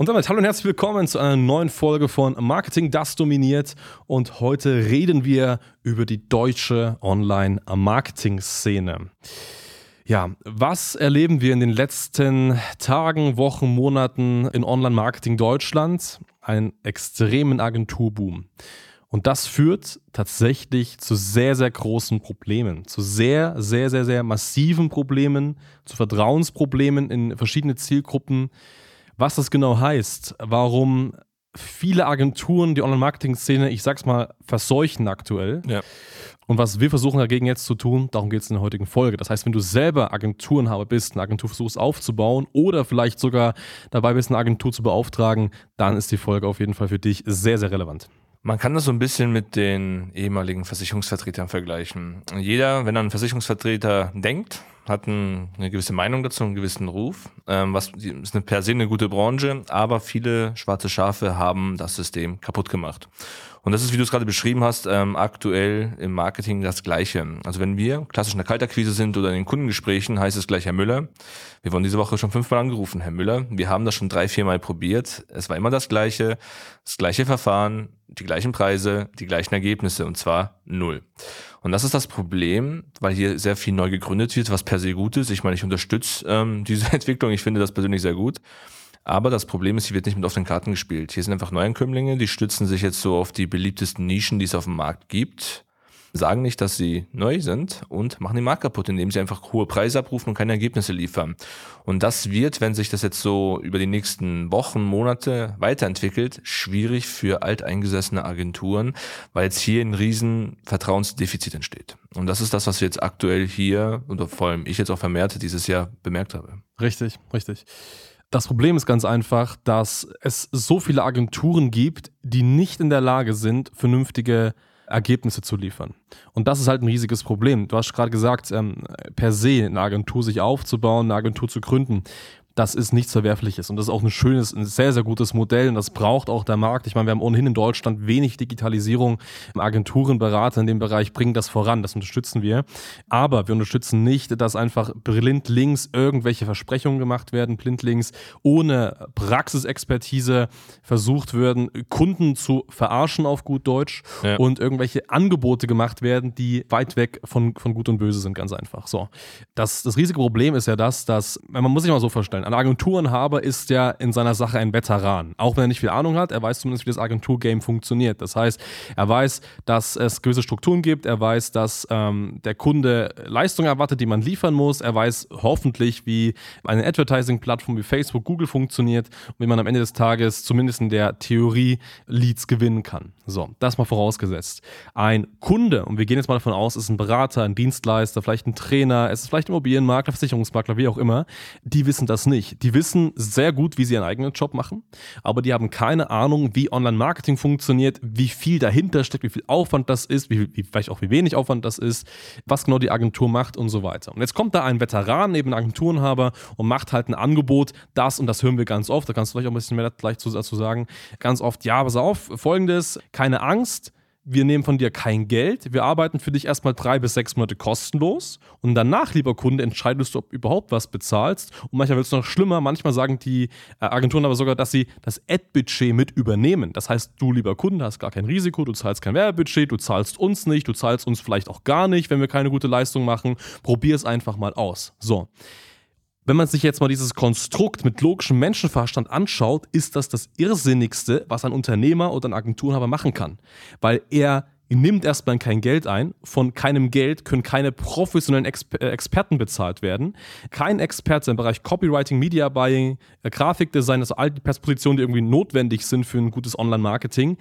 Und damit hallo und herzlich willkommen zu einer neuen Folge von Marketing, das dominiert. Und heute reden wir über die deutsche Online-Marketing-Szene. Ja, was erleben wir in den letzten Tagen, Wochen, Monaten in Online-Marketing Deutschland? Einen extremen Agenturboom. Und das führt tatsächlich zu sehr, sehr großen Problemen, zu sehr, sehr, sehr, sehr massiven Problemen, zu Vertrauensproblemen in verschiedene Zielgruppen was das genau heißt, warum viele Agenturen die Online-Marketing-Szene, ich sag's mal, verseuchen aktuell. Ja. Und was wir versuchen dagegen jetzt zu tun, darum geht es in der heutigen Folge. Das heißt, wenn du selber Agenturenhaber bist, eine Agentur versuchst aufzubauen oder vielleicht sogar dabei bist, eine Agentur zu beauftragen, dann ist die Folge auf jeden Fall für dich sehr, sehr relevant. Man kann das so ein bisschen mit den ehemaligen Versicherungsvertretern vergleichen. Jeder, wenn er an einen Versicherungsvertreter denkt, hat ein, eine gewisse Meinung dazu, einen gewissen Ruf. Ähm, was ist eine per se eine gute Branche, aber viele schwarze Schafe haben das System kaputt gemacht. Und das ist, wie du es gerade beschrieben hast, ähm, aktuell im Marketing das Gleiche. Also wenn wir klassisch in der Kaltakquise sind oder in den Kundengesprächen, heißt es gleich, Herr Müller, wir wurden diese Woche schon fünfmal angerufen, Herr Müller, wir haben das schon drei, viermal probiert. Es war immer das Gleiche, das gleiche Verfahren, die gleichen Preise, die gleichen Ergebnisse und zwar null. Und das ist das Problem, weil hier sehr viel neu gegründet wird, was per se gut ist. Ich meine, ich unterstütze ähm, diese Entwicklung, ich finde das persönlich sehr gut. Aber das Problem ist, hier wird nicht mit offenen Karten gespielt. Hier sind einfach Neuankömmlinge, die stützen sich jetzt so auf die beliebtesten Nischen, die es auf dem Markt gibt sagen nicht, dass sie neu sind und machen den Markt kaputt, indem sie einfach hohe Preise abrufen und keine Ergebnisse liefern. Und das wird, wenn sich das jetzt so über die nächsten Wochen, Monate weiterentwickelt, schwierig für alteingesessene Agenturen, weil jetzt hier ein riesen Vertrauensdefizit entsteht. Und das ist das, was wir jetzt aktuell hier und vor allem ich jetzt auch vermehrt dieses Jahr bemerkt habe. Richtig, richtig. Das Problem ist ganz einfach, dass es so viele Agenturen gibt, die nicht in der Lage sind, vernünftige Ergebnisse zu liefern. Und das ist halt ein riesiges Problem. Du hast gerade gesagt, ähm, per se eine Agentur sich aufzubauen, eine Agentur zu gründen das ist nichts Verwerfliches. Und das ist auch ein schönes, ein sehr, sehr gutes Modell und das braucht auch der Markt. Ich meine, wir haben ohnehin in Deutschland wenig Digitalisierung. Agenturen, Berater in dem Bereich bringen das voran, das unterstützen wir. Aber wir unterstützen nicht, dass einfach blindlings irgendwelche Versprechungen gemacht werden, blindlings ohne Praxisexpertise versucht werden, Kunden zu verarschen auf gut Deutsch ja. und irgendwelche Angebote gemacht werden, die weit weg von, von Gut und Böse sind, ganz einfach. So. Das, das riesige Problem ist ja das, dass, man muss sich mal so vorstellen, ein Agenturenhaber ist ja in seiner Sache ein Veteran. Auch wenn er nicht viel Ahnung hat, er weiß zumindest, wie das Agenturgame funktioniert. Das heißt, er weiß, dass es gewisse Strukturen gibt, er weiß, dass ähm, der Kunde Leistungen erwartet, die man liefern muss, er weiß hoffentlich, wie eine Advertising-Plattform wie Facebook, Google funktioniert und wie man am Ende des Tages zumindest in der Theorie Leads gewinnen kann. So, das mal vorausgesetzt. Ein Kunde, und wir gehen jetzt mal davon aus, ist ein Berater, ein Dienstleister, vielleicht ein Trainer, es ist vielleicht Immobilienmakler, Versicherungsmakler, wie auch immer, die wissen das nicht nicht. Die wissen sehr gut, wie sie ihren eigenen Job machen, aber die haben keine Ahnung, wie Online-Marketing funktioniert, wie viel dahinter steckt, wie viel Aufwand das ist, wie, wie, vielleicht auch wie wenig Aufwand das ist, was genau die Agentur macht und so weiter. Und jetzt kommt da ein Veteran neben Agenturenhaber und macht halt ein Angebot, das und das hören wir ganz oft, da kannst du vielleicht auch ein bisschen mehr dazu sagen, ganz oft, ja, pass auf, folgendes, keine Angst, wir nehmen von dir kein Geld, wir arbeiten für dich erstmal drei bis sechs Monate kostenlos und danach, lieber Kunde, entscheidest du, ob du überhaupt was bezahlst. Und manchmal wird es noch schlimmer, manchmal sagen die äh, Agenturen aber sogar, dass sie das Ad-Budget mit übernehmen. Das heißt, du, lieber Kunde, hast gar kein Risiko, du zahlst kein Werbebudget, du zahlst uns nicht, du zahlst uns vielleicht auch gar nicht, wenn wir keine gute Leistung machen. Probier es einfach mal aus. So. Wenn man sich jetzt mal dieses Konstrukt mit logischem Menschenverstand anschaut, ist das das Irrsinnigste, was ein Unternehmer oder ein Agenturenhaber machen kann. Weil er nimmt erstmal kein Geld ein. Von keinem Geld können keine professionellen Exper äh, Experten bezahlt werden. Kein Experte im Bereich Copywriting, Media Buying, äh, Grafikdesign, also all die Positionen, die irgendwie notwendig sind für ein gutes Online-Marketing,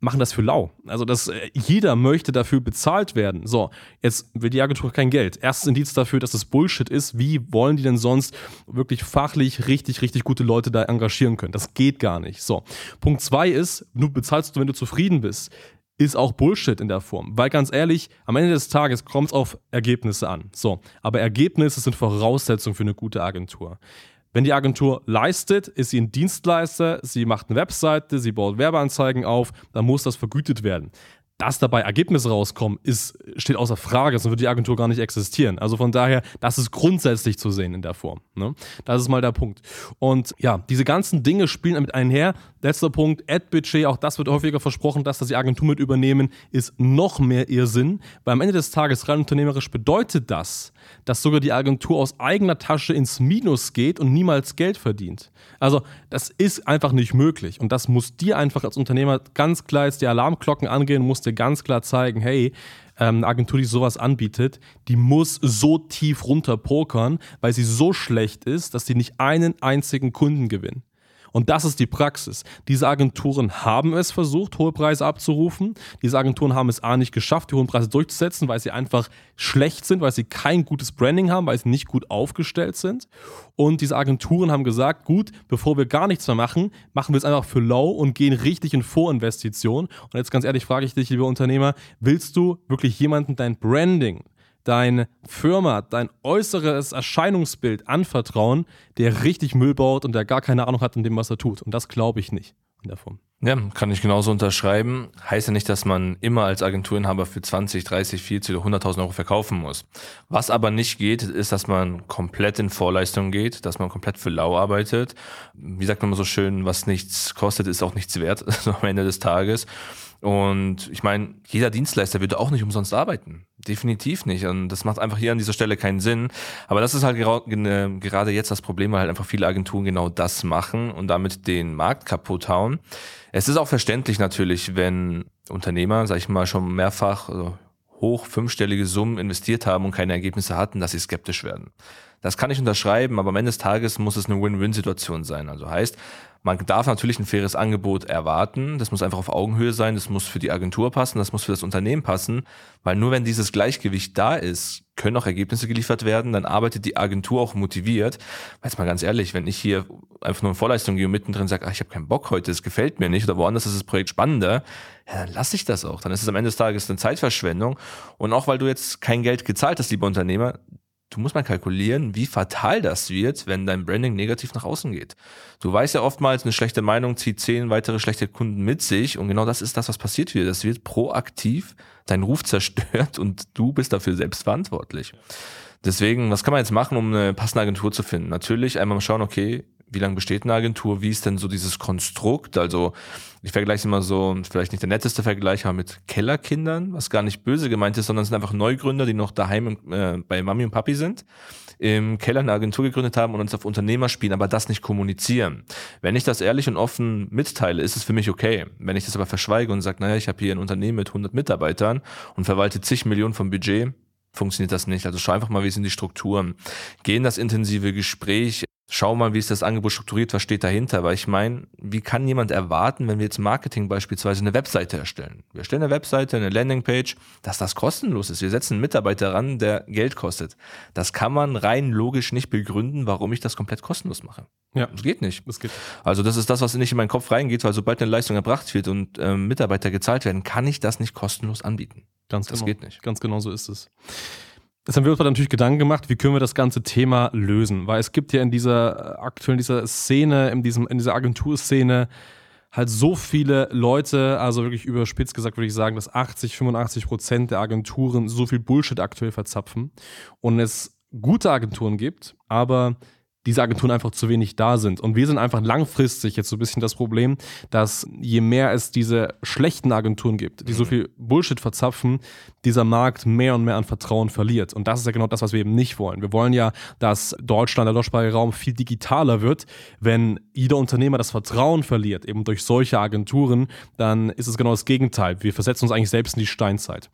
machen das für lau. Also das, äh, jeder möchte dafür bezahlt werden. So, jetzt will die Agentur kein Geld. Erstes Indiz dafür, dass das Bullshit ist. Wie wollen die denn sonst wirklich fachlich richtig, richtig gute Leute da engagieren können? Das geht gar nicht. So, Punkt zwei ist, du bezahlst du, wenn du zufrieden bist ist auch Bullshit in der Form. Weil ganz ehrlich, am Ende des Tages kommt es auf Ergebnisse an. So, aber Ergebnisse sind Voraussetzung für eine gute Agentur. Wenn die Agentur leistet, ist sie ein Dienstleister, sie macht eine Webseite, sie baut Werbeanzeigen auf, dann muss das vergütet werden dass dabei Ergebnisse rauskommen, ist, steht außer Frage, sonst würde die Agentur gar nicht existieren. Also von daher, das ist grundsätzlich zu sehen in der Form. Ne? Das ist mal der Punkt. Und ja, diese ganzen Dinge spielen damit einher. Letzter Punkt, Ad-Budget, auch das wird häufiger versprochen, dass das die Agentur mit übernehmen, ist noch mehr Irrsinn, weil am Ende des Tages rein unternehmerisch bedeutet das, dass sogar die Agentur aus eigener Tasche ins Minus geht und niemals Geld verdient. Also das ist einfach nicht möglich und das muss dir einfach als Unternehmer ganz klar jetzt die Alarmglocken angehen, musst dir ganz klar zeigen, hey, ähm, eine Agentur, die sowas anbietet, die muss so tief runter pokern, weil sie so schlecht ist, dass sie nicht einen einzigen Kunden gewinnen. Und das ist die Praxis. Diese Agenturen haben es versucht, hohe Preise abzurufen. Diese Agenturen haben es A nicht geschafft, die hohen Preise durchzusetzen, weil sie einfach schlecht sind, weil sie kein gutes Branding haben, weil sie nicht gut aufgestellt sind. Und diese Agenturen haben gesagt, gut, bevor wir gar nichts mehr machen, machen wir es einfach für low und gehen richtig in Vorinvestition. Und jetzt ganz ehrlich frage ich dich, lieber Unternehmer, willst du wirklich jemanden dein Branding deine Firma, dein äußeres Erscheinungsbild anvertrauen, der richtig Müll baut und der gar keine Ahnung hat in dem, was er tut. Und das glaube ich nicht in der Form. Ja, kann ich genauso unterschreiben. Heißt ja nicht, dass man immer als Agenturinhaber für 20, 30, 40 oder 100.000 Euro verkaufen muss. Was aber nicht geht, ist, dass man komplett in Vorleistung geht, dass man komplett für lau arbeitet. Wie sagt man so schön, was nichts kostet, ist auch nichts wert am Ende des Tages. Und ich meine, jeder Dienstleister würde auch nicht umsonst arbeiten. Definitiv nicht. Und das macht einfach hier an dieser Stelle keinen Sinn. Aber das ist halt gerade jetzt das Problem, weil halt einfach viele Agenturen genau das machen und damit den Markt kaputt hauen. Es ist auch verständlich natürlich, wenn Unternehmer, sag ich mal, schon mehrfach also hoch fünfstellige Summen investiert haben und keine Ergebnisse hatten, dass sie skeptisch werden. Das kann ich unterschreiben, aber am Ende des Tages muss es eine Win-Win-Situation sein. Also heißt, man darf natürlich ein faires Angebot erwarten. Das muss einfach auf Augenhöhe sein. Das muss für die Agentur passen. Das muss für das Unternehmen passen. Weil nur wenn dieses Gleichgewicht da ist, können auch Ergebnisse geliefert werden. Dann arbeitet die Agentur auch motiviert. Weil jetzt mal ganz ehrlich, wenn ich hier einfach nur in Vorleistung gehe und mittendrin sage, ach, ich habe keinen Bock heute, es gefällt mir nicht oder woanders ist das Projekt spannender, ja, dann lasse ich das auch. Dann ist es am Ende des Tages eine Zeitverschwendung. Und auch weil du jetzt kein Geld gezahlt hast, lieber Unternehmer, du musst mal kalkulieren, wie fatal das wird, wenn dein Branding negativ nach außen geht. Du weißt ja oftmals, eine schlechte Meinung zieht zehn weitere schlechte Kunden mit sich und genau das ist das, was passiert wird. Das wird proaktiv dein Ruf zerstört und du bist dafür selbst verantwortlich. Deswegen, was kann man jetzt machen, um eine passende Agentur zu finden? Natürlich einmal mal schauen, okay, wie lange besteht eine Agentur, wie ist denn so dieses Konstrukt? Also ich vergleiche es immer so, vielleicht nicht der netteste Vergleich, aber mit Kellerkindern, was gar nicht böse gemeint ist, sondern es sind einfach Neugründer, die noch daheim äh, bei Mami und Papi sind, im Keller eine Agentur gegründet haben und uns auf Unternehmer spielen, aber das nicht kommunizieren. Wenn ich das ehrlich und offen mitteile, ist es für mich okay. Wenn ich das aber verschweige und sage, naja, ich habe hier ein Unternehmen mit 100 Mitarbeitern und verwalte zig Millionen vom Budget, funktioniert das nicht. Also schau einfach mal, wie sind die Strukturen. Geh in das intensive Gespräch, schau mal, wie ist das Angebot strukturiert, was steht dahinter. Weil ich meine, wie kann jemand erwarten, wenn wir jetzt Marketing beispielsweise eine Webseite erstellen? Wir erstellen eine Webseite, eine Landingpage, dass das kostenlos ist. Wir setzen einen Mitarbeiter ran, der Geld kostet. Das kann man rein logisch nicht begründen, warum ich das komplett kostenlos mache. Ja. Das geht nicht. Das geht. Also das ist das, was nicht in meinen Kopf reingeht, weil sobald eine Leistung erbracht wird und ähm, Mitarbeiter gezahlt werden, kann ich das nicht kostenlos anbieten. Ganz das genau. geht nicht. Ganz genau so ist es. Jetzt haben wir uns natürlich Gedanken gemacht, wie können wir das ganze Thema lösen? Weil es gibt ja in dieser aktuellen, dieser Szene, in, diesem, in dieser Agenturszene halt so viele Leute, also wirklich überspitzt gesagt würde ich sagen, dass 80, 85 Prozent der Agenturen so viel Bullshit aktuell verzapfen und es gute Agenturen gibt, aber diese Agenturen einfach zu wenig da sind. Und wir sind einfach langfristig jetzt so ein bisschen das Problem, dass je mehr es diese schlechten Agenturen gibt, die so mhm. viel Bullshit verzapfen, dieser Markt mehr und mehr an Vertrauen verliert. Und das ist ja genau das, was wir eben nicht wollen. Wir wollen ja, dass Deutschland, der deutschsprachige Raum viel digitaler wird. Wenn jeder Unternehmer das Vertrauen verliert, eben durch solche Agenturen, dann ist es genau das Gegenteil. Wir versetzen uns eigentlich selbst in die Steinzeit.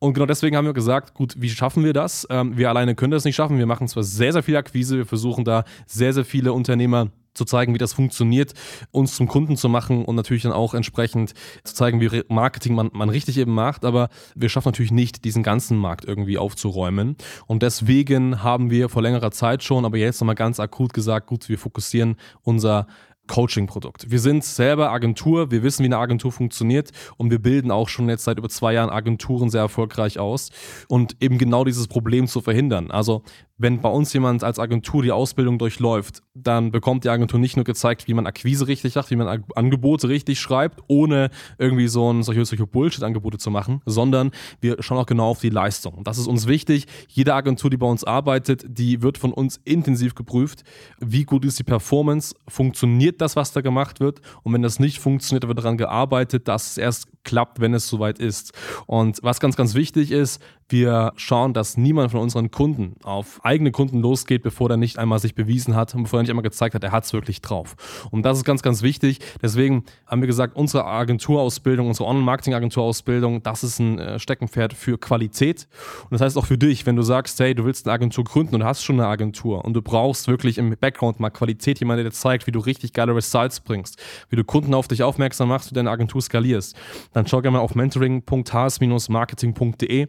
Und genau deswegen haben wir gesagt, gut, wie schaffen wir das? Ähm, wir alleine können das nicht schaffen. Wir machen zwar sehr, sehr viel Akquise, wir versuchen da sehr, sehr viele Unternehmer zu zeigen, wie das funktioniert, uns zum Kunden zu machen und natürlich dann auch entsprechend zu zeigen, wie Marketing man, man richtig eben macht. Aber wir schaffen natürlich nicht, diesen ganzen Markt irgendwie aufzuräumen. Und deswegen haben wir vor längerer Zeit schon, aber jetzt nochmal ganz akut gesagt, gut, wir fokussieren unser Coaching-Produkt. Wir sind selber Agentur, wir wissen, wie eine Agentur funktioniert und wir bilden auch schon jetzt seit über zwei Jahren Agenturen sehr erfolgreich aus und eben genau dieses Problem zu verhindern. Also wenn bei uns jemand als Agentur die Ausbildung durchläuft, dann bekommt die Agentur nicht nur gezeigt, wie man Akquise richtig macht, wie man Angebote richtig schreibt, ohne irgendwie so ein, solche, solche Bullshit-Angebote zu machen, sondern wir schauen auch genau auf die Leistung. Das ist uns wichtig. Jede Agentur, die bei uns arbeitet, die wird von uns intensiv geprüft. Wie gut ist die Performance? Funktioniert das, was da gemacht wird? Und wenn das nicht funktioniert, wird daran gearbeitet, dass es erst klappt, wenn es soweit ist. Und was ganz, ganz wichtig ist, wir schauen, dass niemand von unseren Kunden auf eigene Kunden losgeht, bevor er nicht einmal sich bewiesen hat und bevor er nicht einmal gezeigt hat, er hat es wirklich drauf. Und das ist ganz, ganz wichtig. Deswegen haben wir gesagt, unsere Agenturausbildung, unsere Online-Marketing-Agenturausbildung, das ist ein äh, Steckenpferd für Qualität. Und das heißt auch für dich, wenn du sagst, hey, du willst eine Agentur gründen und hast schon eine Agentur und du brauchst wirklich im Background mal Qualität, jemand, der dir zeigt, wie du richtig geile Results bringst, wie du Kunden auf dich aufmerksam machst und deine Agentur skalierst, dann schau gerne mal auf mentoring.has-marketing.de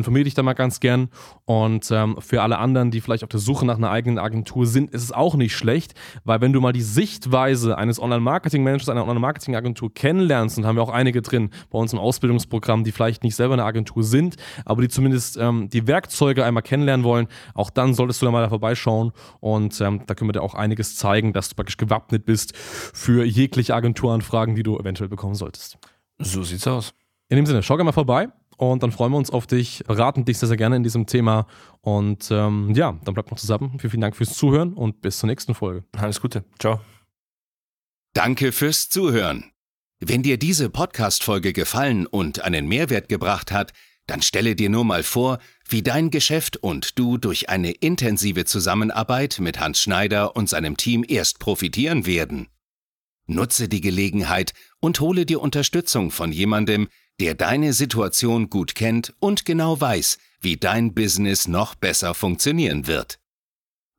informiere dich da mal ganz gern. Und ähm, für alle anderen, die vielleicht auf der Suche nach einer eigenen Agentur sind, ist es auch nicht schlecht, weil wenn du mal die Sichtweise eines Online-Marketing-Managers, einer Online-Marketing-Agentur kennenlernst, und haben wir auch einige drin bei uns im Ausbildungsprogramm, die vielleicht nicht selber eine Agentur sind, aber die zumindest ähm, die Werkzeuge einmal kennenlernen wollen, auch dann solltest du da mal da vorbeischauen und ähm, da können wir dir auch einiges zeigen, dass du praktisch gewappnet bist für jegliche Agenturanfragen, die du eventuell bekommen solltest. So sieht's aus. In dem Sinne, schau gerne mal vorbei und dann freuen wir uns auf dich, beraten dich sehr, sehr gerne in diesem Thema. Und ähm, ja, dann bleibt noch zusammen. Vielen, vielen Dank fürs Zuhören und bis zur nächsten Folge. Alles Gute. Ciao. Danke fürs Zuhören. Wenn dir diese Podcast-Folge gefallen und einen Mehrwert gebracht hat, dann stelle dir nur mal vor, wie dein Geschäft und du durch eine intensive Zusammenarbeit mit Hans Schneider und seinem Team erst profitieren werden. Nutze die Gelegenheit und hole dir Unterstützung von jemandem, der deine Situation gut kennt und genau weiß, wie dein Business noch besser funktionieren wird.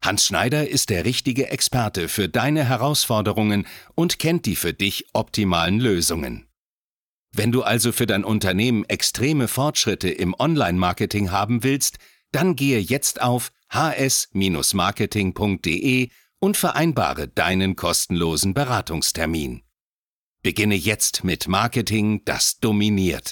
Hans Schneider ist der richtige Experte für deine Herausforderungen und kennt die für dich optimalen Lösungen. Wenn du also für dein Unternehmen extreme Fortschritte im Online-Marketing haben willst, dann gehe jetzt auf hs-marketing.de und vereinbare deinen kostenlosen Beratungstermin. Beginne jetzt mit Marketing, das dominiert.